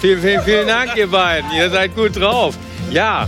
Vielen, vielen, vielen Dank, ihr beiden. Ihr seid gut drauf. Ja,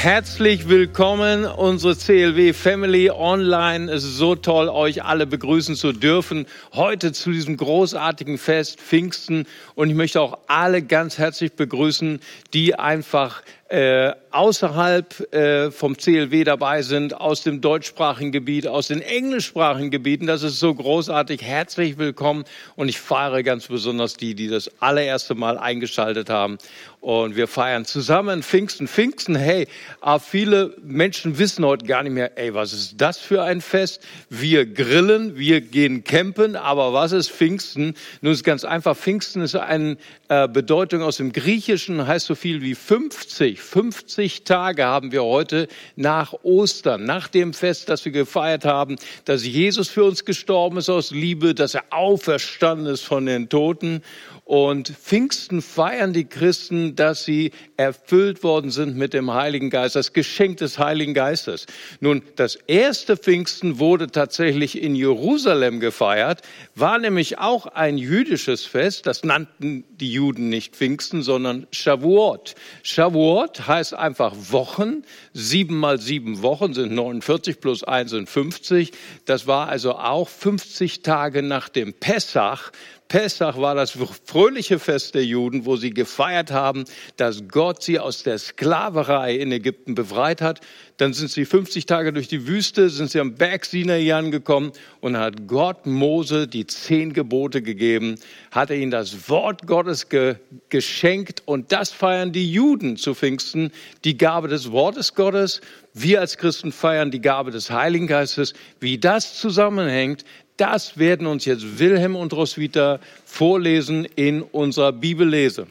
Herzlich willkommen, unsere CLW Family Online. Es ist so toll, euch alle begrüßen zu dürfen. Heute zu diesem großartigen Fest Pfingsten. Und ich möchte auch alle ganz herzlich begrüßen, die einfach äh, außerhalb äh, vom CLW dabei sind, aus dem deutschsprachigen Gebiet, aus den englischsprachigen Gebieten. Das ist so großartig. Herzlich willkommen und ich feiere ganz besonders die, die das allererste Mal eingeschaltet haben. Und wir feiern zusammen Pfingsten. Pfingsten, hey, aber viele Menschen wissen heute gar nicht mehr, ey, was ist das für ein Fest? Wir grillen, wir gehen campen, aber was ist Pfingsten? Nun ist ganz einfach, Pfingsten ist eine äh, Bedeutung aus dem Griechischen, heißt so viel wie 50. 50 Tage haben wir heute nach Ostern, nach dem Fest, das wir gefeiert haben, dass Jesus für uns gestorben ist aus Liebe, dass er auferstanden ist von den Toten. Und Pfingsten feiern die Christen, dass sie erfüllt worden sind mit dem Heiligen Geist, das Geschenk des Heiligen Geistes. Nun, das erste Pfingsten wurde tatsächlich in Jerusalem gefeiert, war nämlich auch ein jüdisches Fest. Das nannten die Juden nicht Pfingsten, sondern Shavuot. Shavuot heißt einfach Wochen. Sieben mal sieben Wochen sind 49 plus eins sind 50. Das war also auch 50 Tage nach dem Pessach Pessach war das fröhliche Fest der Juden, wo sie gefeiert haben, dass Gott sie aus der Sklaverei in Ägypten befreit hat. Dann sind sie 50 Tage durch die Wüste, sind sie am Berg Sinai angekommen und hat Gott Mose die zehn Gebote gegeben, hat er ihnen das Wort Gottes ge geschenkt und das feiern die Juden zu Pfingsten, die Gabe des Wortes Gottes. Wir als Christen feiern die Gabe des Heiligen Geistes. Wie das zusammenhängt, das werden uns jetzt Wilhelm und Roswitha vorlesen in unserer Bibellese.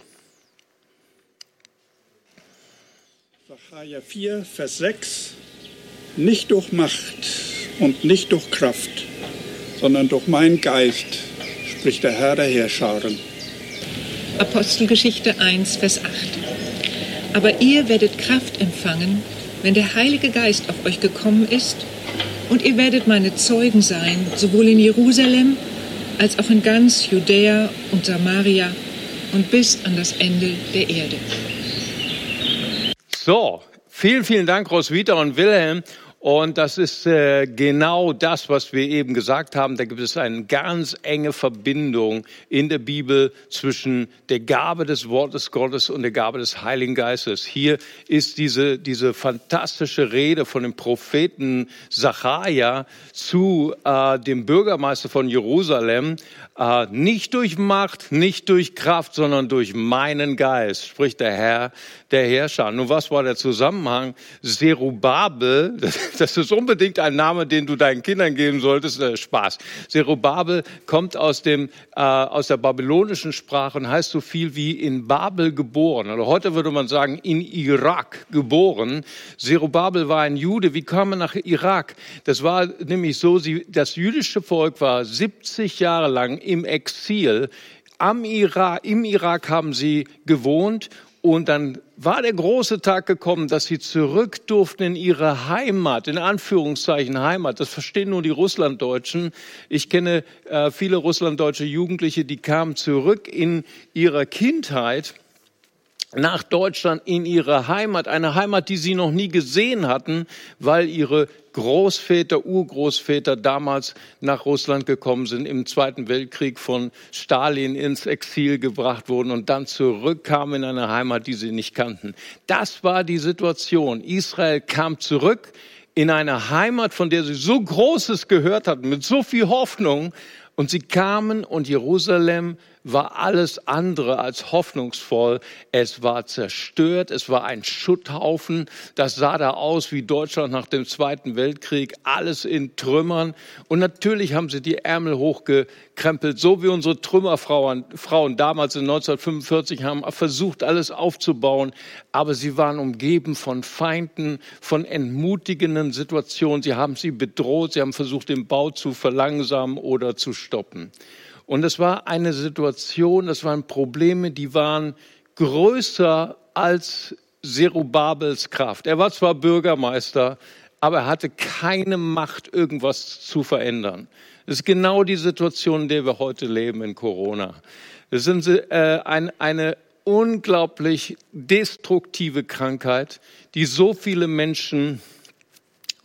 Sacharja 4, Vers 6. Nicht durch Macht und nicht durch Kraft, sondern durch meinen Geist, spricht der Herr der Herrscharen. Apostelgeschichte 1, Vers 8. Aber ihr werdet Kraft empfangen, wenn der Heilige Geist auf euch gekommen ist und ihr werdet meine Zeugen sein, sowohl in Jerusalem als auch in ganz Judäa und Samaria und bis an das Ende der Erde. So, vielen, vielen Dank, Roswitha und Wilhelm. Und das ist äh, genau das, was wir eben gesagt haben. Da gibt es eine ganz enge Verbindung in der Bibel zwischen der Gabe des Wortes Gottes und der Gabe des Heiligen Geistes. Hier ist diese, diese fantastische Rede von dem Propheten Zacharia zu äh, dem Bürgermeister von Jerusalem. Äh, nicht durch Macht, nicht durch Kraft, sondern durch meinen Geist, spricht der Herr, der Herrscher. Nun, was war der Zusammenhang? Zerubabel, das ist unbedingt ein Name, den du deinen Kindern geben solltest. Äh, Spaß. Zerubabel kommt aus, dem, äh, aus der babylonischen Sprache und heißt so viel wie in Babel geboren. Also heute würde man sagen, in Irak geboren. Zerubabel war ein Jude. Wie kam er nach Irak? Das war nämlich so, sie, das jüdische Volk war 70 Jahre lang im Exil. Am Irak, Im Irak haben sie gewohnt und dann war der große Tag gekommen, dass sie zurück durften in ihre Heimat, in Anführungszeichen Heimat. Das verstehen nur die Russlanddeutschen. Ich kenne äh, viele russlanddeutsche Jugendliche, die kamen zurück in ihrer Kindheit nach Deutschland in ihre Heimat, eine Heimat, die sie noch nie gesehen hatten, weil ihre Großväter, Urgroßväter damals nach Russland gekommen sind, im Zweiten Weltkrieg von Stalin ins Exil gebracht wurden und dann zurückkamen in eine Heimat, die sie nicht kannten. Das war die Situation. Israel kam zurück in eine Heimat, von der sie so Großes gehört hatten, mit so viel Hoffnung. Und sie kamen und Jerusalem war alles andere als hoffnungsvoll. Es war zerstört, es war ein Schutthaufen. Das sah da aus wie Deutschland nach dem Zweiten Weltkrieg, alles in Trümmern. Und natürlich haben sie die Ärmel hochgekrempelt, so wie unsere Trümmerfrauen Frauen damals in 1945 haben versucht, alles aufzubauen. Aber sie waren umgeben von Feinden, von entmutigenden Situationen. Sie haben sie bedroht, sie haben versucht, den Bau zu verlangsamen oder zu stoppen. Und es war eine Situation, das waren Probleme, die waren größer als Zerubabels Kraft. Er war zwar Bürgermeister, aber er hatte keine Macht, irgendwas zu verändern. Das ist genau die Situation, in der wir heute leben in Corona. Es sind äh, ein, eine unglaublich destruktive Krankheit, die so viele Menschen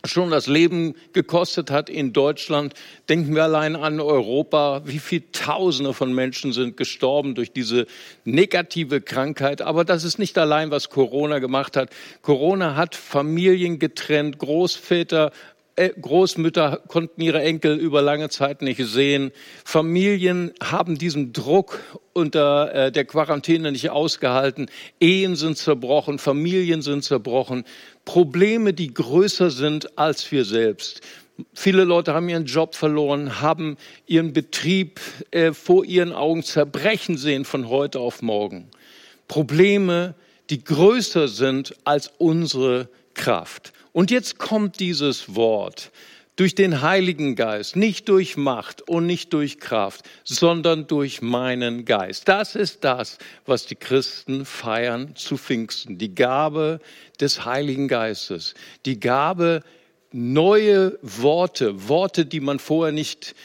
schon das Leben gekostet hat in Deutschland. Denken wir allein an Europa, wie viele Tausende von Menschen sind gestorben durch diese negative Krankheit. Aber das ist nicht allein, was Corona gemacht hat. Corona hat Familien getrennt, Großväter, Großmütter konnten ihre Enkel über lange Zeit nicht sehen. Familien haben diesen Druck unter äh, der Quarantäne nicht ausgehalten. Ehen sind zerbrochen, Familien sind zerbrochen. Probleme, die größer sind als wir selbst. Viele Leute haben ihren Job verloren, haben ihren Betrieb äh, vor ihren Augen zerbrechen sehen von heute auf morgen. Probleme, die größer sind als unsere Kraft. Und jetzt kommt dieses Wort durch den Heiligen Geist, nicht durch Macht und nicht durch Kraft, sondern durch meinen Geist. Das ist das, was die Christen feiern zu Pfingsten. Die Gabe des Heiligen Geistes. Die Gabe, neue Worte, Worte, die man vorher nicht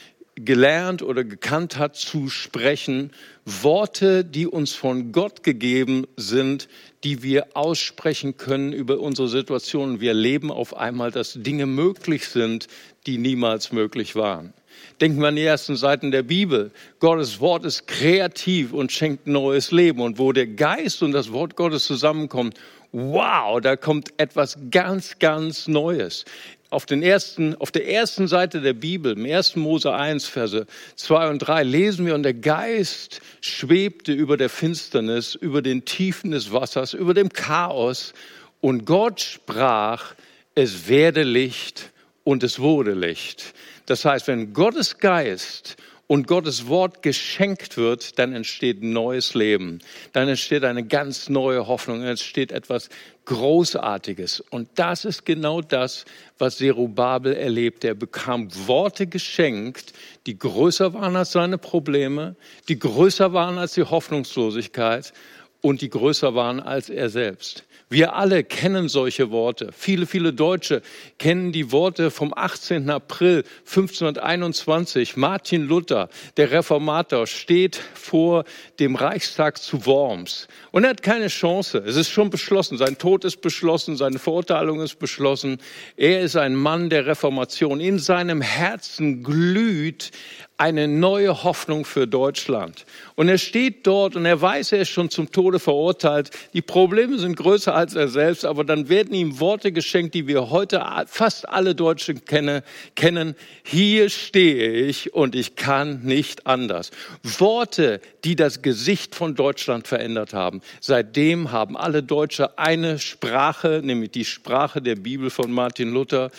gelernt oder gekannt hat, zu sprechen. Worte, die uns von Gott gegeben sind, die wir aussprechen können über unsere Situation. Wir erleben auf einmal, dass Dinge möglich sind, die niemals möglich waren. Denken wir an die ersten Seiten der Bibel. Gottes Wort ist kreativ und schenkt neues Leben. Und wo der Geist und das Wort Gottes zusammenkommen, wow, da kommt etwas ganz, ganz Neues auf, den ersten, auf der ersten Seite der Bibel, im 1. Mose 1, Verse 2 und 3, lesen wir, und der Geist schwebte über der Finsternis, über den Tiefen des Wassers, über dem Chaos, und Gott sprach, es werde Licht und es wurde Licht. Das heißt, wenn Gottes Geist und Gottes Wort geschenkt wird, dann entsteht neues Leben. Dann entsteht eine ganz neue Hoffnung. Dann entsteht etwas Großartiges. Und das ist genau das, was Zerubabel erlebt. Er bekam Worte geschenkt, die größer waren als seine Probleme, die größer waren als die Hoffnungslosigkeit und die größer waren als er selbst. Wir alle kennen solche Worte. Viele, viele Deutsche kennen die Worte vom 18. April 1521. Martin Luther, der Reformator, steht vor dem Reichstag zu Worms. Und er hat keine Chance. Es ist schon beschlossen. Sein Tod ist beschlossen. Seine Verurteilung ist beschlossen. Er ist ein Mann der Reformation. In seinem Herzen glüht eine neue Hoffnung für Deutschland. Und er steht dort und er weiß, er ist schon zum Tode verurteilt. Die Probleme sind größer als er selbst, aber dann werden ihm Worte geschenkt, die wir heute fast alle Deutschen kenne, kennen. Hier stehe ich und ich kann nicht anders. Worte, die das Gesicht von Deutschland verändert haben. Seitdem haben alle Deutsche eine Sprache, nämlich die Sprache der Bibel von Martin Luther.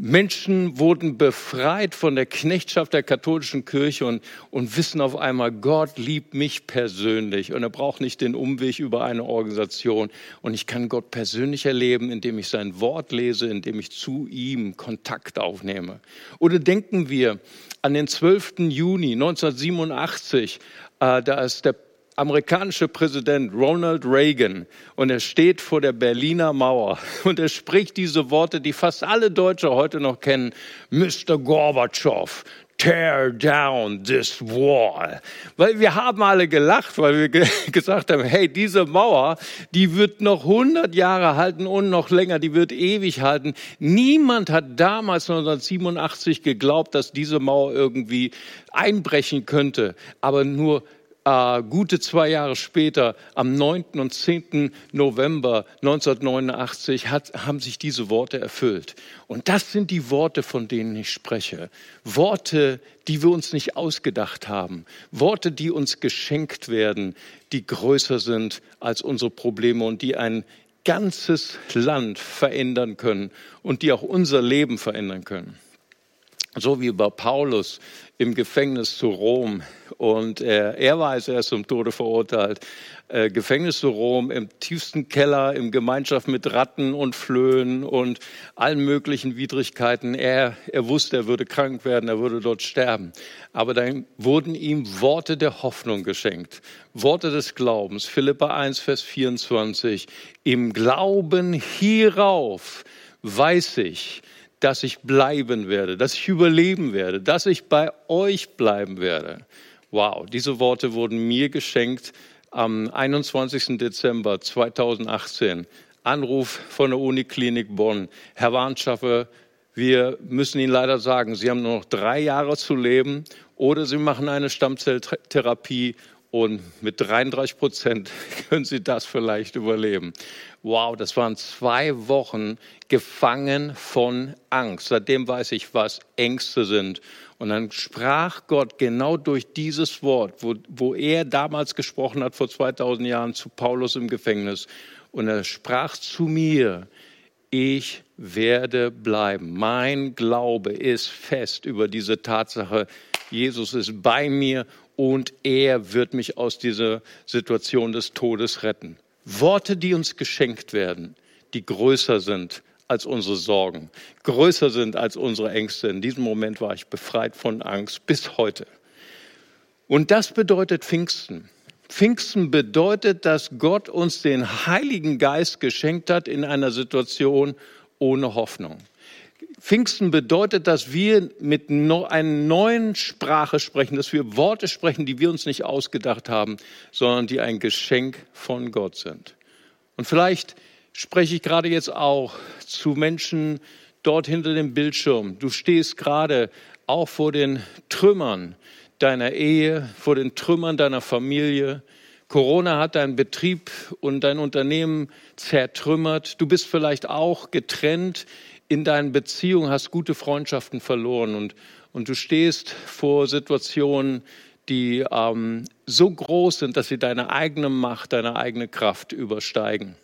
Menschen wurden befreit von der Knechtschaft der katholischen Kirche und, und wissen auf einmal, Gott liebt mich persönlich und er braucht nicht den Umweg über eine Organisation. Und ich kann Gott persönlich erleben, indem ich sein Wort lese, indem ich zu ihm Kontakt aufnehme. Oder denken wir an den 12. Juni 1987, äh, da ist der amerikanische Präsident Ronald Reagan und er steht vor der Berliner Mauer und er spricht diese Worte, die fast alle Deutsche heute noch kennen. Mr. Gorbatschow, tear down this wall. Weil wir haben alle gelacht, weil wir ge gesagt haben, hey, diese Mauer, die wird noch 100 Jahre halten und noch länger, die wird ewig halten. Niemand hat damals 1987 geglaubt, dass diese Mauer irgendwie einbrechen könnte, aber nur äh, gute zwei Jahre später, am 9. und 10. November 1989, hat, haben sich diese Worte erfüllt. Und das sind die Worte, von denen ich spreche. Worte, die wir uns nicht ausgedacht haben. Worte, die uns geschenkt werden, die größer sind als unsere Probleme und die ein ganzes Land verändern können und die auch unser Leben verändern können so wie bei Paulus im Gefängnis zu Rom. Und äh, er weiß, er ist zum Tode verurteilt. Äh, Gefängnis zu Rom, im tiefsten Keller, in Gemeinschaft mit Ratten und Flöhen und allen möglichen Widrigkeiten. Er, er wusste, er würde krank werden, er würde dort sterben. Aber dann wurden ihm Worte der Hoffnung geschenkt, Worte des Glaubens. Philippa 1, Vers 24. Im Glauben hierauf weiß ich, dass ich bleiben werde, dass ich überleben werde, dass ich bei euch bleiben werde. Wow, diese Worte wurden mir geschenkt am 21. Dezember 2018. Anruf von der Uniklinik Bonn. Herr Warnschaffer, wir müssen Ihnen leider sagen, Sie haben nur noch drei Jahre zu leben oder Sie machen eine Stammzelltherapie und mit 33 Prozent können Sie das vielleicht überleben. Wow, das waren zwei Wochen gefangen von Angst. Seitdem weiß ich, was Ängste sind. Und dann sprach Gott genau durch dieses Wort, wo, wo er damals gesprochen hat, vor 2000 Jahren, zu Paulus im Gefängnis. Und er sprach zu mir, ich werde bleiben. Mein Glaube ist fest über diese Tatsache, Jesus ist bei mir und er wird mich aus dieser Situation des Todes retten. Worte, die uns geschenkt werden, die größer sind als unsere Sorgen, größer sind als unsere Ängste. In diesem Moment war ich befreit von Angst bis heute. Und das bedeutet Pfingsten. Pfingsten bedeutet, dass Gott uns den Heiligen Geist geschenkt hat in einer Situation ohne Hoffnung. Pfingsten bedeutet, dass wir mit einer neuen Sprache sprechen, dass wir Worte sprechen, die wir uns nicht ausgedacht haben, sondern die ein Geschenk von Gott sind. Und vielleicht spreche ich gerade jetzt auch zu Menschen dort hinter dem Bildschirm. Du stehst gerade auch vor den Trümmern deiner Ehe, vor den Trümmern deiner Familie. Corona hat deinen Betrieb und dein Unternehmen zertrümmert. Du bist vielleicht auch getrennt in deinen Beziehungen, hast gute Freundschaften verloren und, und du stehst vor Situationen, die ähm, so groß sind, dass sie deine eigene Macht, deine eigene Kraft übersteigen.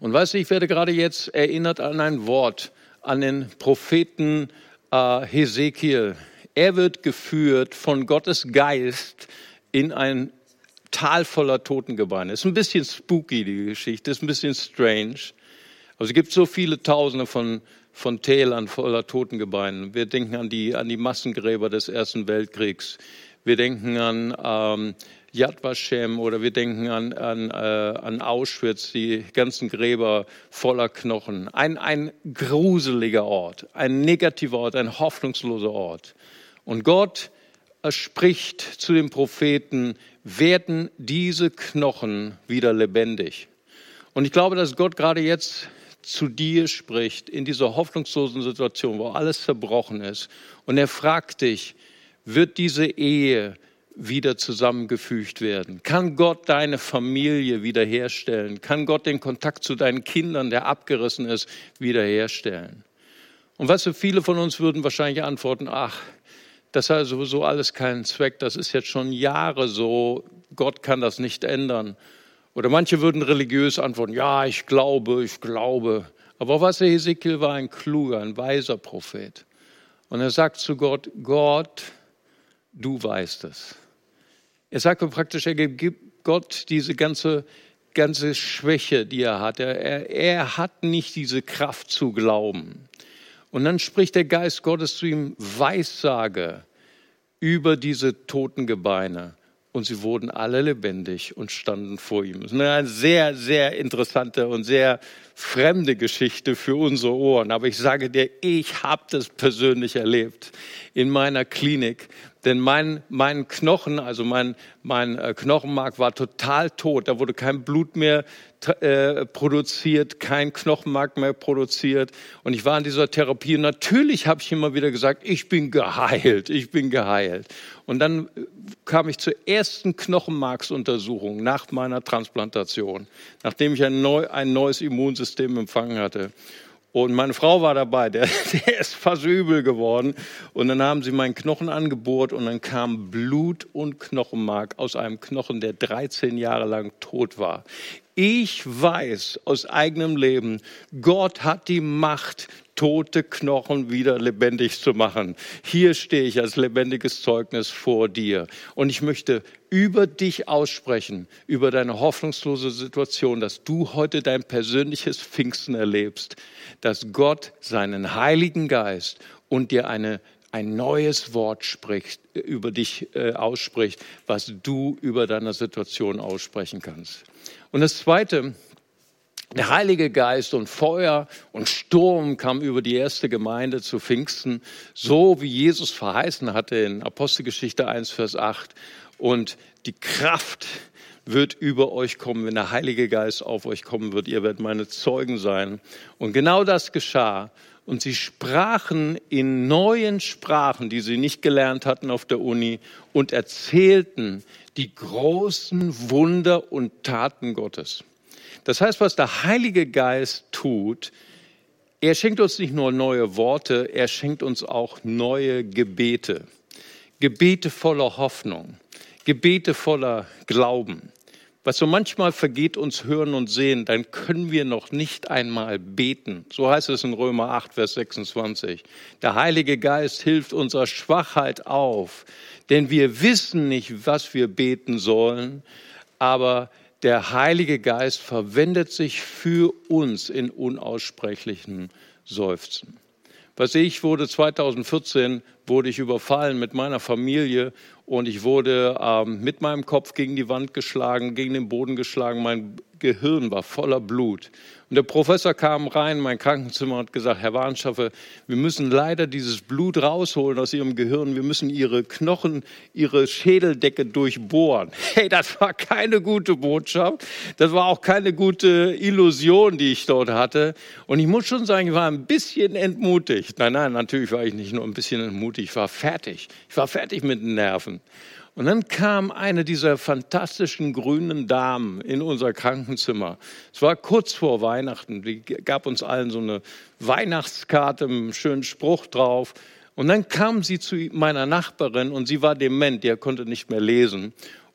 Und weißt du, ich werde gerade jetzt erinnert an ein Wort, an den Propheten äh, Hesekiel. Er wird geführt von Gottes Geist in ein Tal voller Totengebeine. Ist ein bisschen spooky, die Geschichte, ist ein bisschen strange. Also es gibt so viele Tausende von, von Tälern voller Totengebeinen. Wir denken an die, an die Massengräber des Ersten Weltkriegs. Wir denken an ähm, Yad Vashem oder wir denken an, an, äh, an Auschwitz, die ganzen Gräber voller Knochen. Ein, ein gruseliger Ort, ein negativer Ort, ein hoffnungsloser Ort. Und Gott spricht zu den Propheten, werden diese Knochen wieder lebendig. Und ich glaube, dass Gott gerade jetzt zu dir spricht in dieser hoffnungslosen Situation, wo alles zerbrochen ist. Und er fragt dich, wird diese Ehe wieder zusammengefügt werden? Kann Gott deine Familie wiederherstellen? Kann Gott den Kontakt zu deinen Kindern, der abgerissen ist, wiederherstellen? Und weißt du, viele von uns würden wahrscheinlich antworten, ach, das hat sowieso alles keinen Zweck, das ist jetzt schon Jahre so, Gott kann das nicht ändern. Oder manche würden religiös antworten, ja, ich glaube, ich glaube. Aber was Hesekiel war ein kluger, ein weiser Prophet. Und er sagt zu Gott, Gott, du weißt es. Er sagt praktisch, er gibt Gott diese ganze, ganze Schwäche, die er hat. Er, er hat nicht diese Kraft zu glauben. Und dann spricht der Geist Gottes zu ihm, Weissage über diese toten Gebeine und sie wurden alle lebendig und standen vor ihm. Das ist eine sehr, sehr interessante und sehr fremde Geschichte für unsere Ohren. Aber ich sage dir, ich habe das persönlich erlebt in meiner Klinik. Denn mein, mein Knochen, also mein, mein äh, Knochenmark war total tot. Da wurde kein Blut mehr äh, produziert, kein Knochenmark mehr produziert. Und ich war in dieser Therapie. Und natürlich habe ich immer wieder gesagt, ich bin geheilt, ich bin geheilt. Und dann äh, kam ich zur ersten Knochenmarksuntersuchung nach meiner Transplantation, nachdem ich ein, neu, ein neues Immunsystem empfangen hatte. Und meine Frau war dabei, der, der ist fast übel geworden. Und dann haben sie meinen Knochen angebohrt und dann kam Blut und Knochenmark aus einem Knochen, der 13 Jahre lang tot war. Ich weiß aus eigenem Leben, Gott hat die Macht, tote Knochen wieder lebendig zu machen. Hier stehe ich als lebendiges Zeugnis vor dir. Und ich möchte über dich aussprechen, über deine hoffnungslose Situation, dass du heute dein persönliches Pfingsten erlebst, dass Gott seinen Heiligen Geist und dir eine ein neues Wort spricht, über dich äh, ausspricht, was du über deine Situation aussprechen kannst. Und das Zweite, Der Heilige Geist und Feuer und Sturm kam über die erste Gemeinde zu Pfingsten, so wie Jesus verheißen hatte in Apostelgeschichte 1, Vers 8. Und die Kraft wird über euch kommen, wenn der Heilige Geist auf euch kommen wird. Ihr werdet meine Zeugen sein. Und genau das geschah. Und sie sprachen in neuen Sprachen, die sie nicht gelernt hatten auf der Uni, und erzählten die großen Wunder und Taten Gottes. Das heißt, was der Heilige Geist tut, er schenkt uns nicht nur neue Worte, er schenkt uns auch neue Gebete. Gebete voller Hoffnung, Gebete voller Glauben. Was so manchmal vergeht uns Hören und Sehen, dann können wir noch nicht einmal beten. So heißt es in Römer 8, Vers 26. Der Heilige Geist hilft unserer Schwachheit auf, denn wir wissen nicht, was wir beten sollen, aber der Heilige Geist verwendet sich für uns in unaussprechlichen Seufzen. Was ich wurde 2014 wurde ich überfallen mit meiner Familie und ich wurde ähm, mit meinem Kopf gegen die Wand geschlagen, gegen den Boden geschlagen. Mein Gehirn war voller Blut. Und der Professor kam rein in mein Krankenzimmer und hat gesagt, Herr Warnschaffe, wir müssen leider dieses Blut rausholen aus Ihrem Gehirn. Wir müssen Ihre Knochen, Ihre Schädeldecke durchbohren. Hey, das war keine gute Botschaft. Das war auch keine gute Illusion, die ich dort hatte. Und ich muss schon sagen, ich war ein bisschen entmutigt. Nein, nein, natürlich war ich nicht nur ein bisschen entmutigt. Ich war fertig. Ich war fertig mit den Nerven. Und dann kam eine dieser fantastischen grünen Damen in unser Krankenzimmer. Es war kurz vor Weihnachten. Die gab uns allen so eine Weihnachtskarte mit einem schönen Spruch drauf. Und dann kam sie zu meiner Nachbarin und sie war dement, die konnte nicht mehr lesen.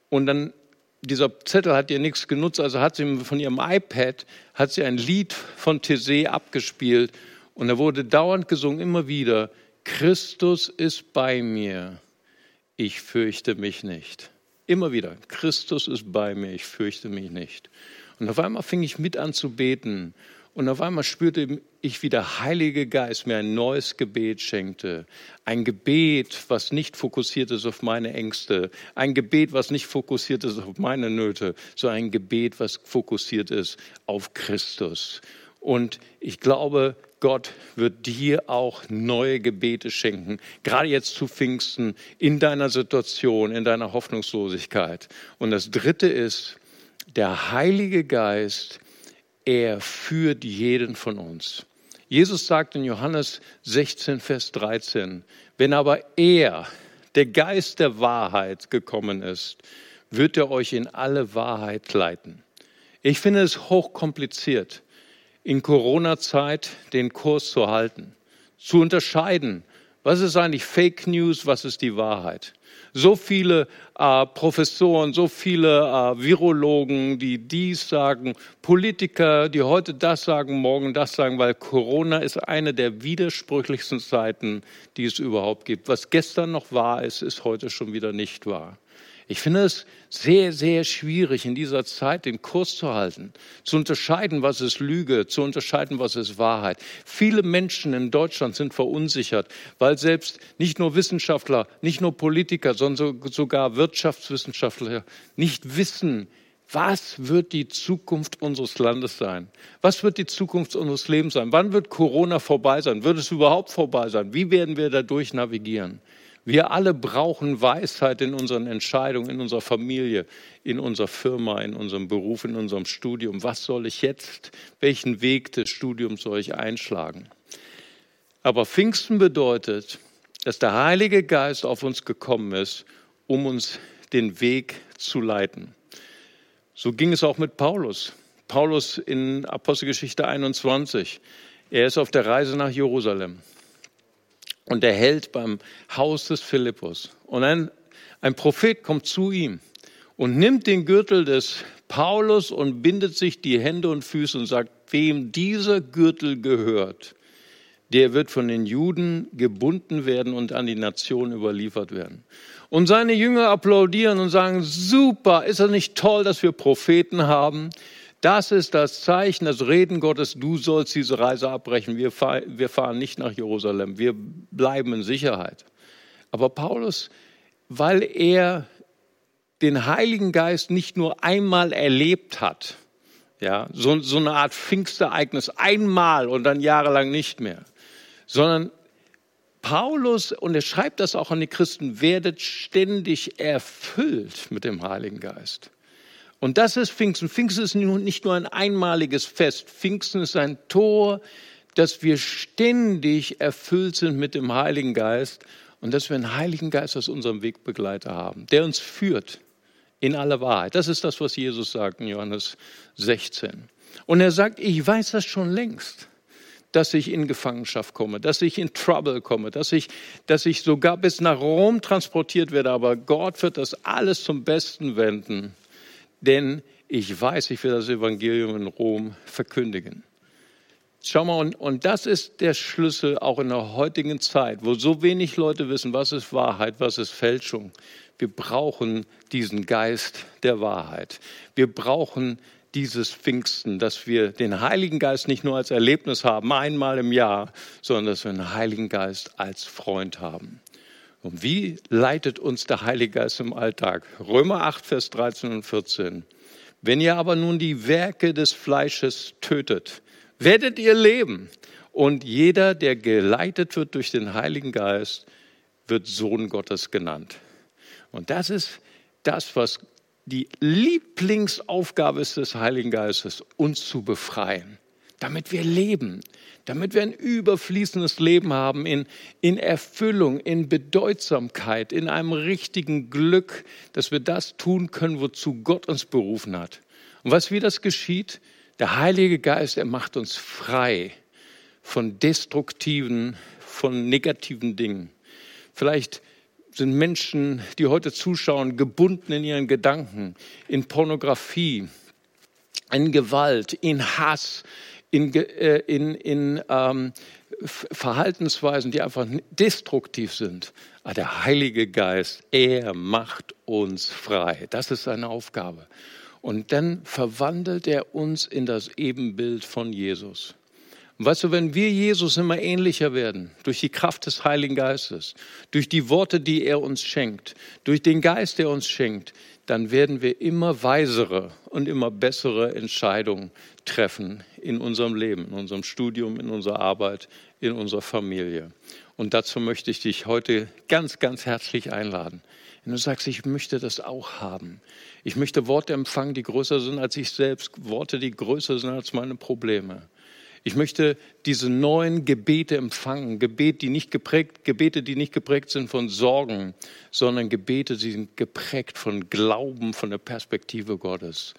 Und dann dieser Zettel hat ihr nichts genutzt, also hat sie von ihrem iPad hat sie ein Lied von Tessé abgespielt und da wurde dauernd gesungen immer wieder Christus ist bei mir ich fürchte mich nicht. Immer wieder, Christus ist bei mir, ich fürchte mich nicht. Und auf einmal fing ich mit an zu beten. Und auf einmal spürte ich, wie der Heilige Geist mir ein neues Gebet schenkte. Ein Gebet, was nicht fokussiert ist auf meine Ängste. Ein Gebet, was nicht fokussiert ist auf meine Nöte, sondern ein Gebet, was fokussiert ist auf Christus. Und ich glaube, Gott wird dir auch neue Gebete schenken, gerade jetzt zu Pfingsten, in deiner Situation, in deiner Hoffnungslosigkeit. Und das Dritte ist, der Heilige Geist, er führt jeden von uns. Jesus sagt in Johannes 16, Vers 13, wenn aber er, der Geist der Wahrheit gekommen ist, wird er euch in alle Wahrheit leiten. Ich finde es hochkompliziert in Corona-Zeit den Kurs zu halten, zu unterscheiden, was ist eigentlich Fake News, was ist die Wahrheit. So viele äh, Professoren, so viele äh, Virologen, die dies sagen, Politiker, die heute das sagen, morgen das sagen, weil Corona ist eine der widersprüchlichsten Zeiten, die es überhaupt gibt. Was gestern noch wahr ist, ist heute schon wieder nicht wahr. Ich finde es sehr, sehr schwierig, in dieser Zeit den Kurs zu halten, zu unterscheiden, was ist Lüge, zu unterscheiden, was ist Wahrheit. Viele Menschen in Deutschland sind verunsichert, weil selbst nicht nur Wissenschaftler, nicht nur Politiker, sondern sogar Wirtschaftswissenschaftler nicht wissen, was wird die Zukunft unseres Landes sein? Was wird die Zukunft unseres Lebens sein? Wann wird Corona vorbei sein? Wird es überhaupt vorbei sein? Wie werden wir dadurch navigieren? Wir alle brauchen Weisheit in unseren Entscheidungen, in unserer Familie, in unserer Firma, in unserem Beruf, in unserem Studium. Was soll ich jetzt, welchen Weg des Studiums soll ich einschlagen? Aber Pfingsten bedeutet, dass der Heilige Geist auf uns gekommen ist, um uns den Weg zu leiten. So ging es auch mit Paulus. Paulus in Apostelgeschichte 21. Er ist auf der Reise nach Jerusalem und er hält beim Haus des Philippus. Und ein, ein Prophet kommt zu ihm und nimmt den Gürtel des Paulus und bindet sich die Hände und Füße und sagt, wem dieser Gürtel gehört, der wird von den Juden gebunden werden und an die Nation überliefert werden. Und seine Jünger applaudieren und sagen, super, ist das nicht toll, dass wir Propheten haben? Das ist das Zeichen, das Reden Gottes, du sollst diese Reise abbrechen. Wir, fahr, wir fahren nicht nach Jerusalem, wir bleiben in Sicherheit. Aber Paulus, weil er den Heiligen Geist nicht nur einmal erlebt hat, Ja, so, so eine Art Pfingstereignis einmal und dann jahrelang nicht mehr, sondern Paulus, und er schreibt das auch an die Christen, werdet ständig erfüllt mit dem Heiligen Geist. Und das ist Pfingsten. Pfingsten ist nicht nur ein einmaliges Fest. Pfingsten ist ein Tor, dass wir ständig erfüllt sind mit dem Heiligen Geist und dass wir einen Heiligen Geist als unseren Wegbegleiter haben, der uns führt in aller Wahrheit. Das ist das, was Jesus sagt in Johannes 16. Und er sagt, ich weiß das schon längst dass ich in Gefangenschaft komme, dass ich in Trouble komme, dass ich, dass ich sogar bis nach Rom transportiert werde. Aber Gott wird das alles zum Besten wenden, denn ich weiß, ich will das Evangelium in Rom verkündigen. Schau mal, und, und das ist der Schlüssel auch in der heutigen Zeit, wo so wenig Leute wissen, was ist Wahrheit, was ist Fälschung. Wir brauchen diesen Geist der Wahrheit. Wir brauchen dieses Pfingsten, dass wir den Heiligen Geist nicht nur als Erlebnis haben, einmal im Jahr, sondern dass wir den Heiligen Geist als Freund haben. Und wie leitet uns der Heilige Geist im Alltag? Römer 8, Vers 13 und 14. Wenn ihr aber nun die Werke des Fleisches tötet, werdet ihr leben. Und jeder, der geleitet wird durch den Heiligen Geist, wird Sohn Gottes genannt. Und das ist das, was die Lieblingsaufgabe ist des Heiligen Geistes, uns zu befreien, damit wir leben, damit wir ein überfließendes Leben haben in, in Erfüllung, in Bedeutsamkeit, in einem richtigen Glück, dass wir das tun können, wozu Gott uns berufen hat. Und was wie das geschieht? Der Heilige Geist, er macht uns frei von destruktiven, von negativen Dingen. Vielleicht sind Menschen, die heute zuschauen, gebunden in ihren Gedanken, in Pornografie, in Gewalt, in Hass, in, äh, in, in ähm, Verhaltensweisen, die einfach destruktiv sind. Aber der Heilige Geist, er macht uns frei. Das ist seine Aufgabe. Und dann verwandelt er uns in das Ebenbild von Jesus. Und weißt du, wenn wir Jesus immer ähnlicher werden, durch die Kraft des Heiligen Geistes, durch die Worte, die er uns schenkt, durch den Geist, der uns schenkt, dann werden wir immer weisere und immer bessere Entscheidungen treffen in unserem Leben, in unserem Studium, in unserer Arbeit, in unserer Familie. Und dazu möchte ich dich heute ganz, ganz herzlich einladen. Wenn du sagst, ich möchte das auch haben. Ich möchte Worte empfangen, die größer sind als ich selbst, Worte, die größer sind als meine Probleme ich möchte diese neuen Gebete empfangen, Gebet, die nicht geprägt, Gebete, die nicht geprägt sind von Sorgen, sondern Gebete, die sind geprägt von Glauben, von der Perspektive Gottes.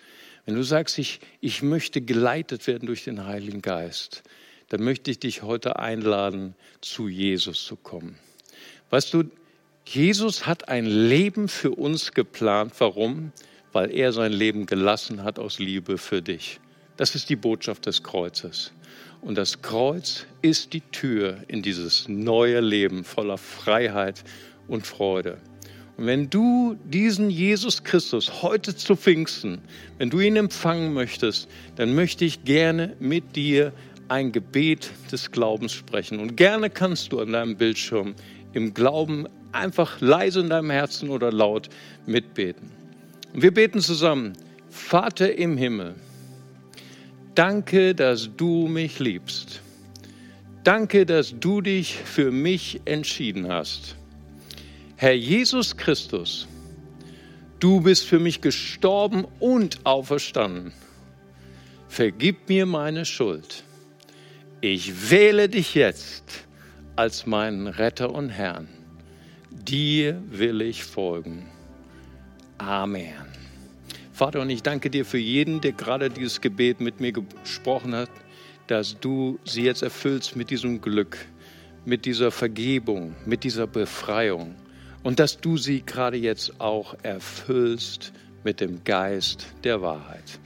Wenn du sagst, ich, ich möchte geleitet werden durch den Heiligen Geist, dann möchte ich dich heute einladen, zu Jesus zu kommen. Weißt du, Jesus hat ein Leben für uns geplant. Warum? Weil er sein Leben gelassen hat aus Liebe für dich. Das ist die Botschaft des Kreuzes. Und das Kreuz ist die Tür in dieses neue Leben voller Freiheit und Freude. Und wenn du diesen Jesus Christus heute zu Pfingsten, wenn du ihn empfangen möchtest, dann möchte ich gerne mit dir ein Gebet des Glaubens sprechen. Und gerne kannst du an deinem Bildschirm im Glauben einfach leise in deinem Herzen oder laut mitbeten. Und wir beten zusammen. Vater im Himmel, Danke, dass du mich liebst. Danke, dass du dich für mich entschieden hast. Herr Jesus Christus, du bist für mich gestorben und auferstanden. Vergib mir meine Schuld. Ich wähle dich jetzt als meinen Retter und Herrn. Dir will ich folgen. Amen. Vater, und ich danke dir für jeden, der gerade dieses Gebet mit mir gesprochen hat, dass du sie jetzt erfüllst mit diesem Glück, mit dieser Vergebung, mit dieser Befreiung und dass du sie gerade jetzt auch erfüllst mit dem Geist der Wahrheit.